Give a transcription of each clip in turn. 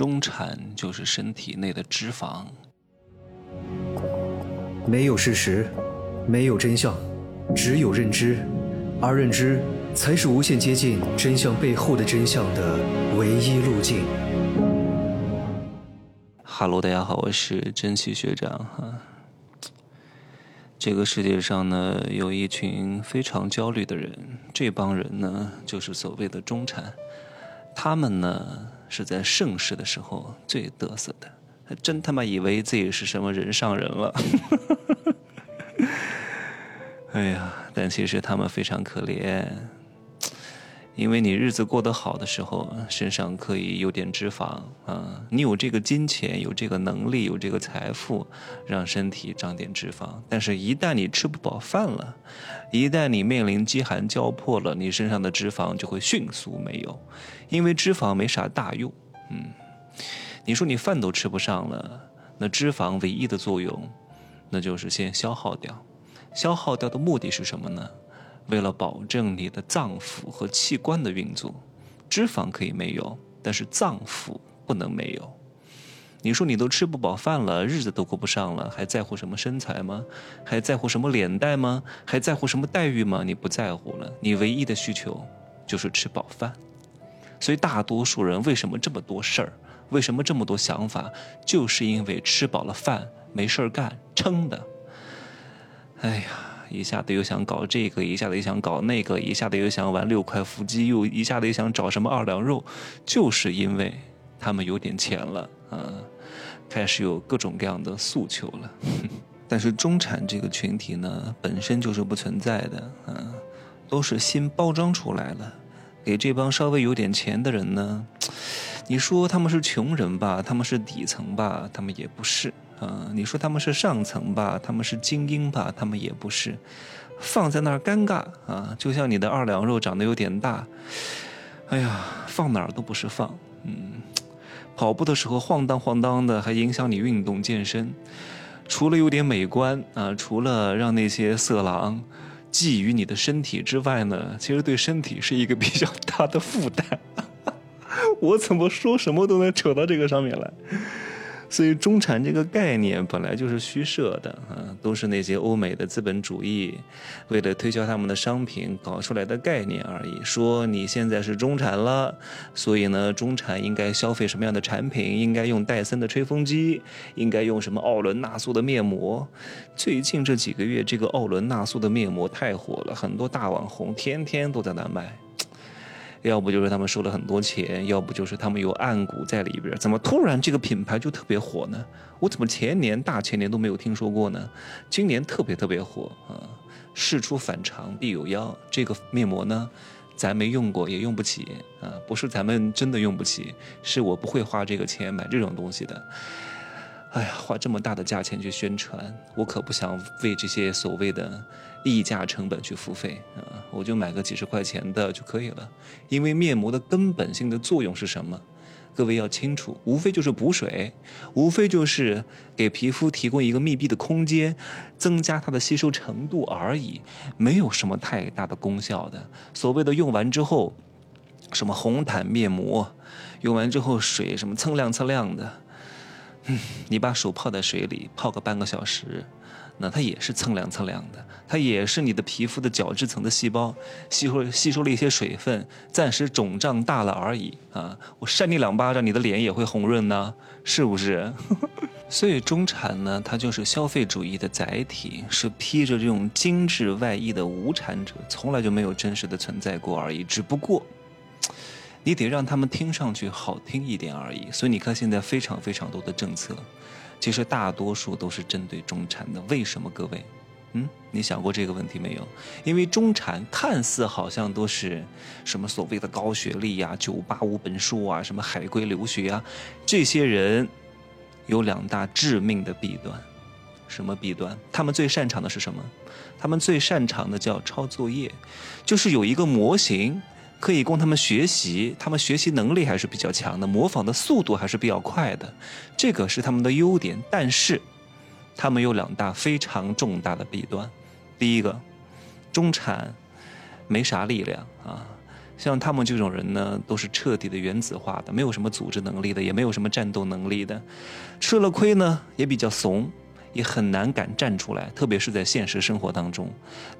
中产就是身体内的脂肪。没有事实，没有真相，只有认知，而认知才是无限接近真相背后的真相的唯一路径。哈喽，大家好，我是真气学长哈。这个世界上呢，有一群非常焦虑的人，这帮人呢，就是所谓的中产。他们呢，是在盛世的时候最得瑟的，还真他妈以为自己是什么人上人了。哎呀，但其实他们非常可怜。因为你日子过得好的时候，身上可以有点脂肪啊，你有这个金钱，有这个能力，有这个财富，让身体长点脂肪。但是，一旦你吃不饱饭了，一旦你面临饥寒交迫了，你身上的脂肪就会迅速没有，因为脂肪没啥大用。嗯，你说你饭都吃不上了，那脂肪唯一的作用，那就是先消耗掉。消耗掉的目的是什么呢？为了保证你的脏腑和器官的运作，脂肪可以没有，但是脏腑不能没有。你说你都吃不饱饭了，日子都过不上了，还在乎什么身材吗？还在乎什么脸蛋吗？还在乎什么待遇吗？你不在乎了，你唯一的需求就是吃饱饭。所以大多数人为什么这么多事儿？为什么这么多想法？就是因为吃饱了饭没事儿干，撑的。哎呀！一下子又想搞这个，一下子又想搞那个，一下子又想玩六块腹肌，又一下子又想找什么二两肉，就是因为他们有点钱了啊，开始有各种各样的诉求了。但是中产这个群体呢，本身就是不存在的啊，都是新包装出来了，给这帮稍微有点钱的人呢，你说他们是穷人吧，他们是底层吧，他们也不是。啊，你说他们是上层吧，他们是精英吧，他们也不是，放在那儿尴尬啊，就像你的二两肉长得有点大，哎呀，放哪儿都不是放，嗯，跑步的时候晃荡晃荡的，还影响你运动健身，除了有点美观啊，除了让那些色狼觊觎你的身体之外呢，其实对身体是一个比较大的负担，我怎么说什么都能扯到这个上面来。所以，中产这个概念本来就是虚设的啊，都是那些欧美的资本主义为了推销他们的商品搞出来的概念而已。说你现在是中产了，所以呢，中产应该消费什么样的产品？应该用戴森的吹风机，应该用什么奥伦纳素的面膜？最近这几个月，这个奥伦纳素的面膜太火了，很多大网红天天都在那卖。要不就是他们收了很多钱，要不就是他们有暗股在里边。怎么突然这个品牌就特别火呢？我怎么前年、大前年都没有听说过呢？今年特别特别火啊！事出反常必有妖。这个面膜呢，咱没用过，也用不起啊。不是咱们真的用不起，是我不会花这个钱买这种东西的。哎呀，花这么大的价钱去宣传，我可不想为这些所谓的溢价成本去付费啊！我就买个几十块钱的就可以了。因为面膜的根本性的作用是什么？各位要清楚，无非就是补水，无非就是给皮肤提供一个密闭的空间，增加它的吸收程度而已，没有什么太大的功效的。所谓的用完之后，什么红毯面膜，用完之后水什么蹭亮蹭亮的。嗯，你把手泡在水里泡个半个小时，那它也是蹭凉蹭凉的，它也是你的皮肤的角质层的细胞吸收吸收了一些水分，暂时肿胀大了而已啊！我扇你两巴掌，你的脸也会红润呢，是不是？所以中产呢，它就是消费主义的载体，是披着这种精致外衣的无产者，从来就没有真实的存在过而已，只不过。你得让他们听上去好听一点而已，所以你看现在非常非常多的政策，其实大多数都是针对中产的。为什么各位？嗯，你想过这个问题没有？因为中产看似好像都是什么所谓的高学历呀、九八五本硕啊、什么海归留学啊，这些人有两大致命的弊端。什么弊端？他们最擅长的是什么？他们最擅长的叫抄作业，就是有一个模型。可以供他们学习，他们学习能力还是比较强的，模仿的速度还是比较快的，这个是他们的优点。但是，他们有两大非常重大的弊端。第一个，中产没啥力量啊，像他们这种人呢，都是彻底的原子化的，没有什么组织能力的，也没有什么战斗能力的，吃了亏呢也比较怂，也很难敢站出来。特别是在现实生活当中，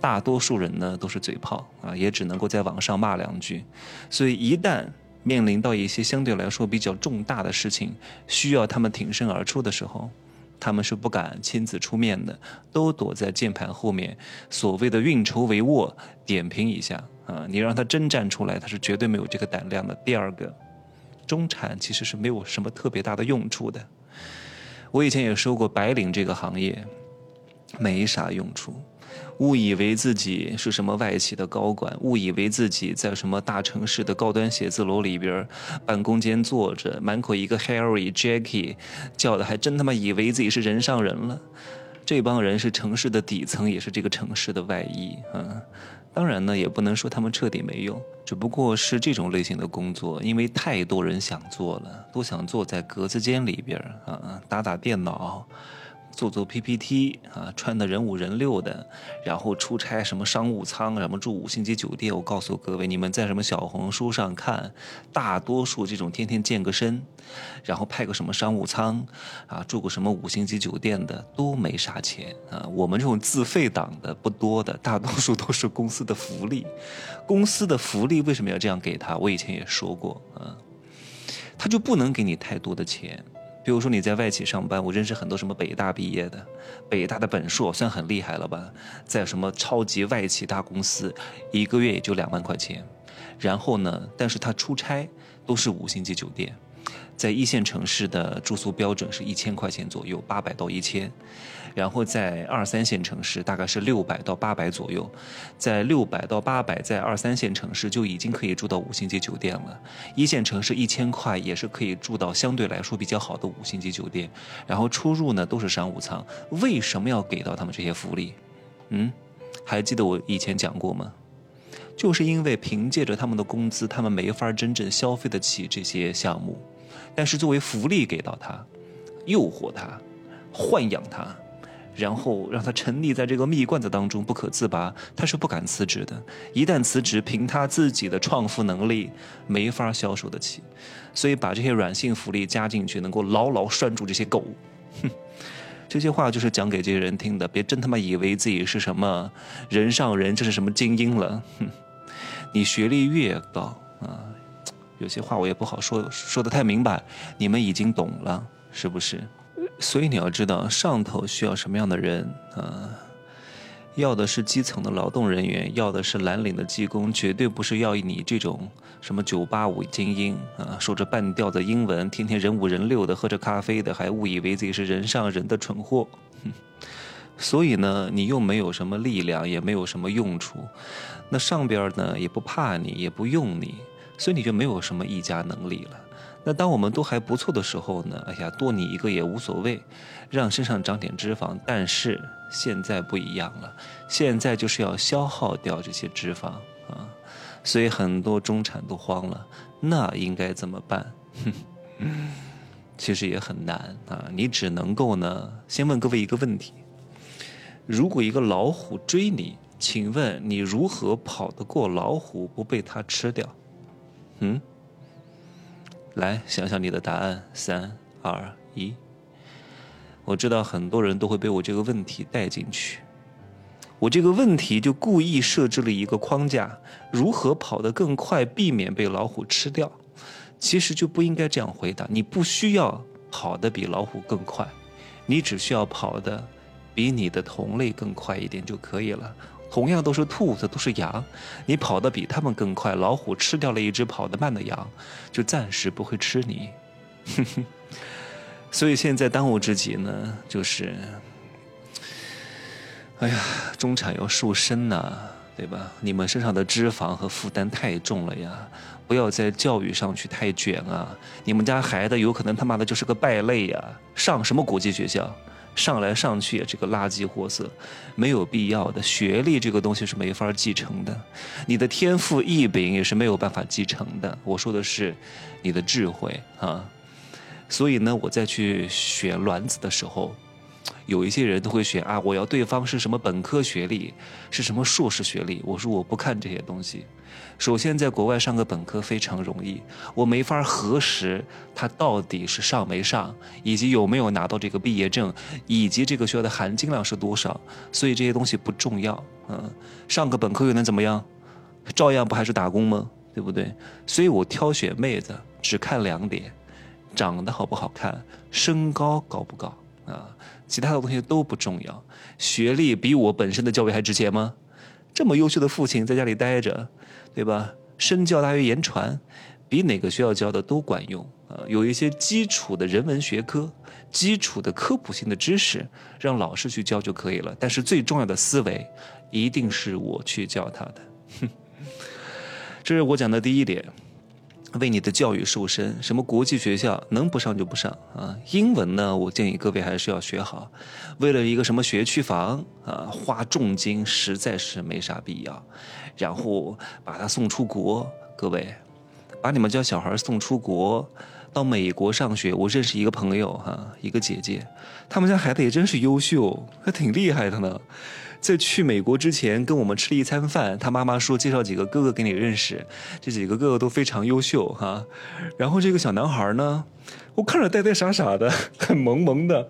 大多数人呢都是嘴炮啊，也只能够在网上骂两句。所以一旦面临到一些相对来说比较重大的事情，需要他们挺身而出的时候，他们是不敢亲自出面的，都躲在键盘后面，所谓的运筹帷幄，点评一下啊。你让他真站出来，他是绝对没有这个胆量的。第二个，中产其实是没有什么特别大的用处的。我以前也说过，白领这个行业没啥用处。误以为自己是什么外企的高管，误以为自己在什么大城市的高端写字楼里边办公间坐着，满口一个 Harry Jackie，叫的还真他妈以为自己是人上人了。这帮人是城市的底层，也是这个城市的外衣啊。当然呢，也不能说他们彻底没用，只不过是这种类型的工作，因为太多人想做了，都想坐在格子间里边啊，打打电脑。做做 PPT 啊，穿的人五人六的，然后出差什么商务舱，什么住五星级酒店。我告诉各位，你们在什么小红书上看，大多数这种天天健个身，然后派个什么商务舱，啊，住个什么五星级酒店的，都没啥钱啊。我们这种自费党的不多的，大多数都是公司的福利。公司的福利为什么要这样给他？我以前也说过啊，他就不能给你太多的钱。比如说你在外企上班，我认识很多什么北大毕业的，北大的本硕算很厉害了吧，在什么超级外企大公司，一个月也就两万块钱，然后呢，但是他出差都是五星级酒店。在一线城市的住宿标准是一千块钱左右，八百到一千，然后在二三线城市大概是六百到八百左右，在六百到八百，在二三线城市就已经可以住到五星级酒店了。一线城市一千块也是可以住到相对来说比较好的五星级酒店，然后出入呢都是商务舱。为什么要给到他们这些福利？嗯，还记得我以前讲过吗？就是因为凭借着他们的工资，他们没法真正消费得起这些项目。但是作为福利给到他，诱惑他，豢养他，然后让他沉溺在这个蜜罐子当中不可自拔，他是不敢辞职的。一旦辞职，凭他自己的创富能力，没法消受得起。所以把这些软性福利加进去，能够牢牢拴住这些狗。哼，这些话就是讲给这些人听的，别真他妈以为自己是什么人上人，这是什么精英了。哼，你学历越高啊。有些话我也不好说，说的太明白，你们已经懂了，是不是？所以你要知道上头需要什么样的人啊？要的是基层的劳动人员，要的是蓝领的技工，绝对不是要你这种什么九八五精英啊，说着半吊子英文，天天人五人六的，喝着咖啡的，还误以为自己是人上人的蠢货。哼所以呢，你又没有什么力量，也没有什么用处，那上边呢也不怕你，也不用你。所以你就没有什么议价能力了。那当我们都还不错的时候呢？哎呀，多你一个也无所谓，让身上长点脂肪。但是现在不一样了，现在就是要消耗掉这些脂肪啊。所以很多中产都慌了，那应该怎么办？其实也很难啊。你只能够呢，先问各位一个问题：如果一个老虎追你，请问你如何跑得过老虎，不被它吃掉？嗯，来想想你的答案，三二一。我知道很多人都会被我这个问题带进去。我这个问题就故意设置了一个框架：如何跑得更快，避免被老虎吃掉？其实就不应该这样回答。你不需要跑得比老虎更快，你只需要跑得比你的同类更快一点就可以了。同样都是兔子，都是羊，你跑得比他们更快，老虎吃掉了一只跑得慢的羊，就暂时不会吃你。所以现在当务之急呢，就是，哎呀，中产要瘦身呐，对吧？你们身上的脂肪和负担太重了呀，不要在教育上去太卷啊！你们家孩子有可能他妈的就是个败类呀，上什么国际学校？上来上去也这个垃圾货色，没有必要的。学历这个东西是没法继承的，你的天赋异禀也是没有办法继承的。我说的是你的智慧啊。所以呢，我再去选卵子的时候，有一些人都会选啊，我要对方是什么本科学历，是什么硕士学历。我说我不看这些东西。首先，在国外上个本科非常容易，我没法核实他到底是上没上，以及有没有拿到这个毕业证，以及这个学校的含金量是多少。所以这些东西不重要。嗯，上个本科又能怎么样？照样不还是打工吗？对不对？所以我挑选妹子只看两点：长得好不好看，身高高不高啊？其他的东西都不重要。学历比我本身的教育还值钱吗？这么优秀的父亲在家里待着。对吧？身教大于言传，比哪个学校教的都管用啊！有一些基础的人文学科、基础的科普性的知识，让老师去教就可以了。但是最重要的思维，一定是我去教他的。哼 这是我讲的第一点。为你的教育瘦身，什么国际学校能不上就不上啊！英文呢，我建议各位还是要学好。为了一个什么学区房啊，花重金实在是没啥必要。然后把他送出国，各位，把你们家小孩送出国，到美国上学。我认识一个朋友哈，一个姐姐，他们家孩子也真是优秀，还挺厉害的呢。在去美国之前，跟我们吃了一餐饭。他妈妈说介绍几个哥哥给你认识，这几个哥哥都非常优秀哈。然后这个小男孩呢，我看着呆呆傻傻的，很萌萌的。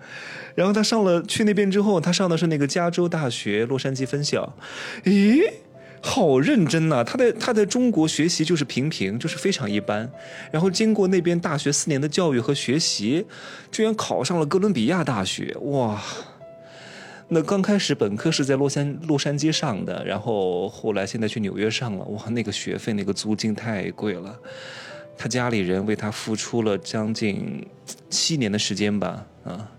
然后他上了去那边之后，他上的是那个加州大学洛杉矶分校。咦，好认真呐！他在他在中国学习就是平平，就是非常一般。然后经过那边大学四年的教育和学习，居然考上了哥伦比亚大学，哇！那刚开始本科是在洛杉洛杉矶上的，然后后来现在去纽约上了。哇，那个学费那个租金太贵了，他家里人为他付出了将近七年的时间吧，啊，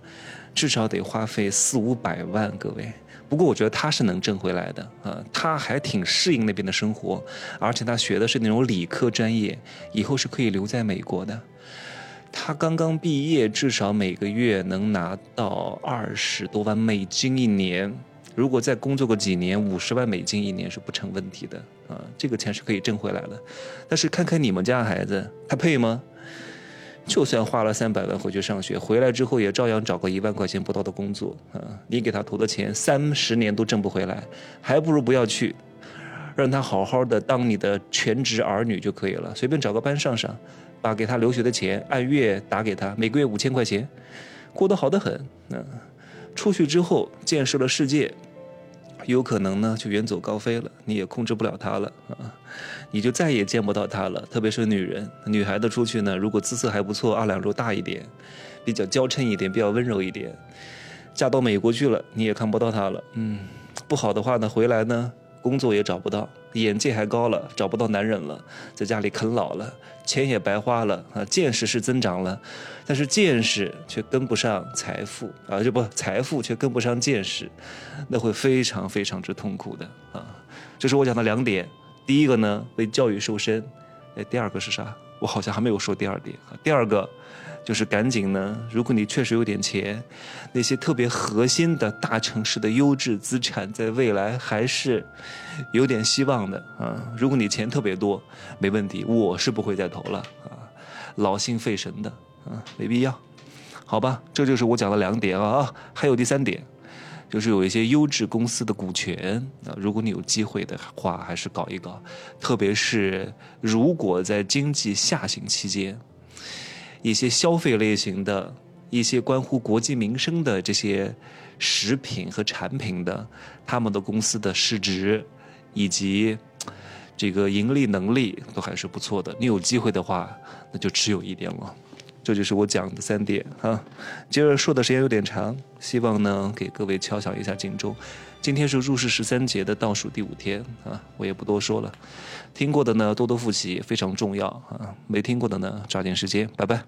至少得花费四五百万，各位。不过我觉得他是能挣回来的，啊，他还挺适应那边的生活，而且他学的是那种理科专业，以后是可以留在美国的。他刚刚毕业，至少每个月能拿到二十多万美金一年。如果再工作个几年，五十万美金一年是不成问题的啊！这个钱是可以挣回来的。但是看看你们家孩子，他配吗？就算花了三百万回去上学，回来之后也照样找个一万块钱不到的工作啊！你给他投的钱，三十年都挣不回来，还不如不要去，让他好好的当你的全职儿女就可以了，随便找个班上上。把给他留学的钱按月打给他，每个月五千块钱，过得好得很。嗯，出去之后见识了世界，有可能呢就远走高飞了，你也控制不了他了啊，你就再也见不到他了。特别是女人，女孩子出去呢，如果姿色还不错，二两肉大一点，比较娇嗔一点，比较温柔一点，嫁到美国去了，你也看不到她了。嗯，不好的话呢，回来呢。工作也找不到，眼界还高了，找不到男人了，在家里啃老了，钱也白花了啊！见识是增长了，但是见识却跟不上财富啊！这不，财富却跟不上见识，那会非常非常之痛苦的啊！这是我讲的两点，第一个呢，为教育瘦身，哎，第二个是啥？我好像还没有说第二点啊，第二个。就是赶紧呢，如果你确实有点钱，那些特别核心的大城市的优质资产，在未来还是有点希望的啊。如果你钱特别多，没问题，我是不会再投了啊，劳心费神的啊，没必要。好吧，这就是我讲的两点啊，还有第三点，就是有一些优质公司的股权啊，如果你有机会的话，还是搞一搞，特别是如果在经济下行期间。一些消费类型的、一些关乎国计民生的这些食品和产品的，他们的公司的市值以及这个盈利能力都还是不错的。你有机会的话，那就持有一点了。这就是我讲的三点啊。今儿说的时间有点长，希望呢给各位敲响一下警钟。今天是入世十三节的倒数第五天啊，我也不多说了。听过的呢，多多复习，非常重要啊。没听过的呢，抓紧时间，拜拜。